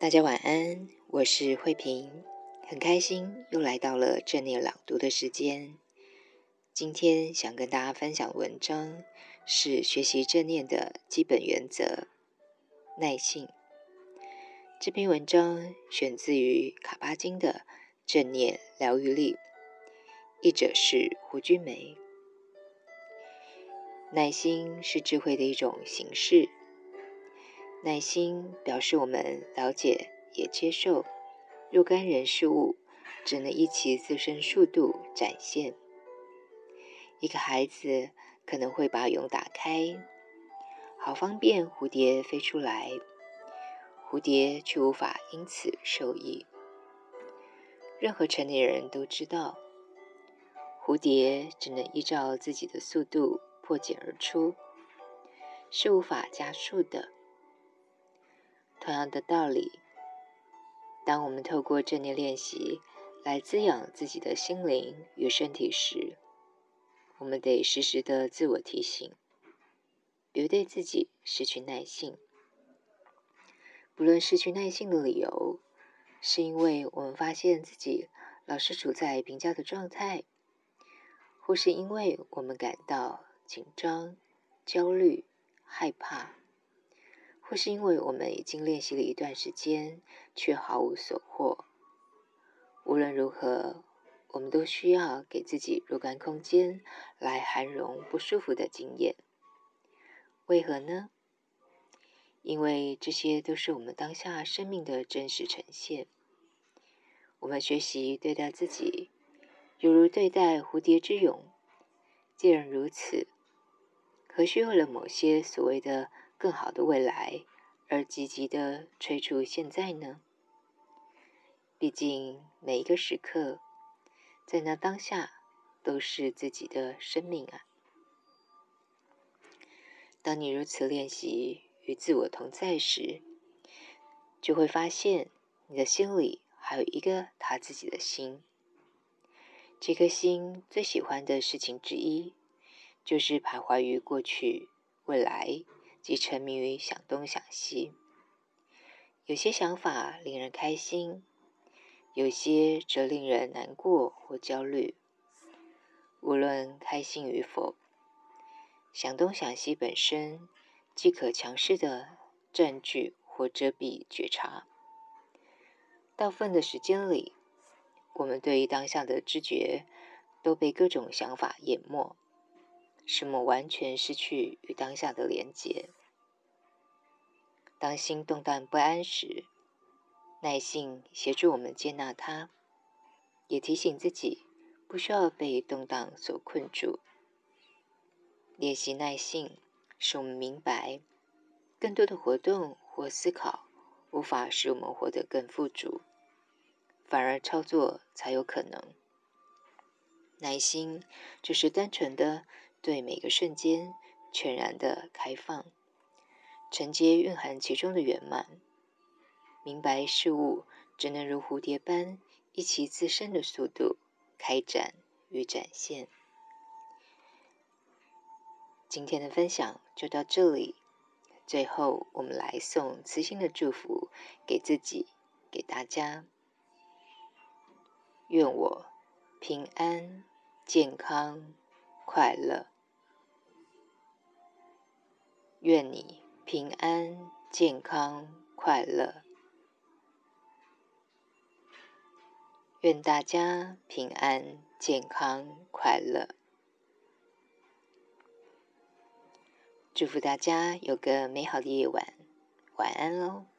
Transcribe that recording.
大家晚安，我是慧萍，很开心又来到了正念朗读的时间。今天想跟大家分享文章是学习正念的基本原则——耐性。这篇文章选自于卡巴金的《正念疗愈力》，译者是胡君梅。耐心是智慧的一种形式。耐心表示我们了解也接受若干人事物，只能依其自身速度展现。一个孩子可能会把蛹打开，好方便蝴蝶飞出来，蝴蝶却无法因此受益。任何成年人都知道，蝴蝶只能依照自己的速度破茧而出，是无法加速的。同样的道理，当我们透过正念练习来滋养自己的心灵与身体时，我们得时时的自我提醒，别对自己失去耐性。不论失去耐性的理由，是因为我们发现自己老是处在评价的状态，或是因为我们感到紧张、焦虑、害怕。或是因为我们已经练习了一段时间，却毫无所获。无论如何，我们都需要给自己若干空间来涵容不舒服的经验。为何呢？因为这些都是我们当下生命的真实呈现。我们学习对待自己，犹如对待蝴蝶之蛹。既然如此，何须为了某些所谓的……更好的未来，而积极的催促现在呢？毕竟每一个时刻，在那当下都是自己的生命啊。当你如此练习与自我同在时，就会发现你的心里还有一个他自己的心。这颗心最喜欢的事情之一，就是徘徊于过去、未来。即沉迷于想东想西，有些想法令人开心，有些则令人难过或焦虑。无论开心与否，想东想西本身即可强势的占据或遮蔽觉察。大部分的时间里，我们对于当下的知觉都被各种想法淹没。使我们完全失去与当下的连结。当心动荡不安时，耐性协助我们接纳它，也提醒自己不需要被动荡所困住。练习耐性，使我们明白，更多的活动或思考无法使我们活得更富足，反而操作才有可能。耐心就是单纯的。对每个瞬间全然的开放，承接蕴含其中的圆满，明白事物只能如蝴蝶般依其自身的速度开展与展现。今天的分享就到这里，最后我们来送慈心的祝福给自己，给大家。愿我平安健康。快乐，愿你平安、健康、快乐。愿大家平安、健康、快乐。祝福大家有个美好的夜晚，晚安喽。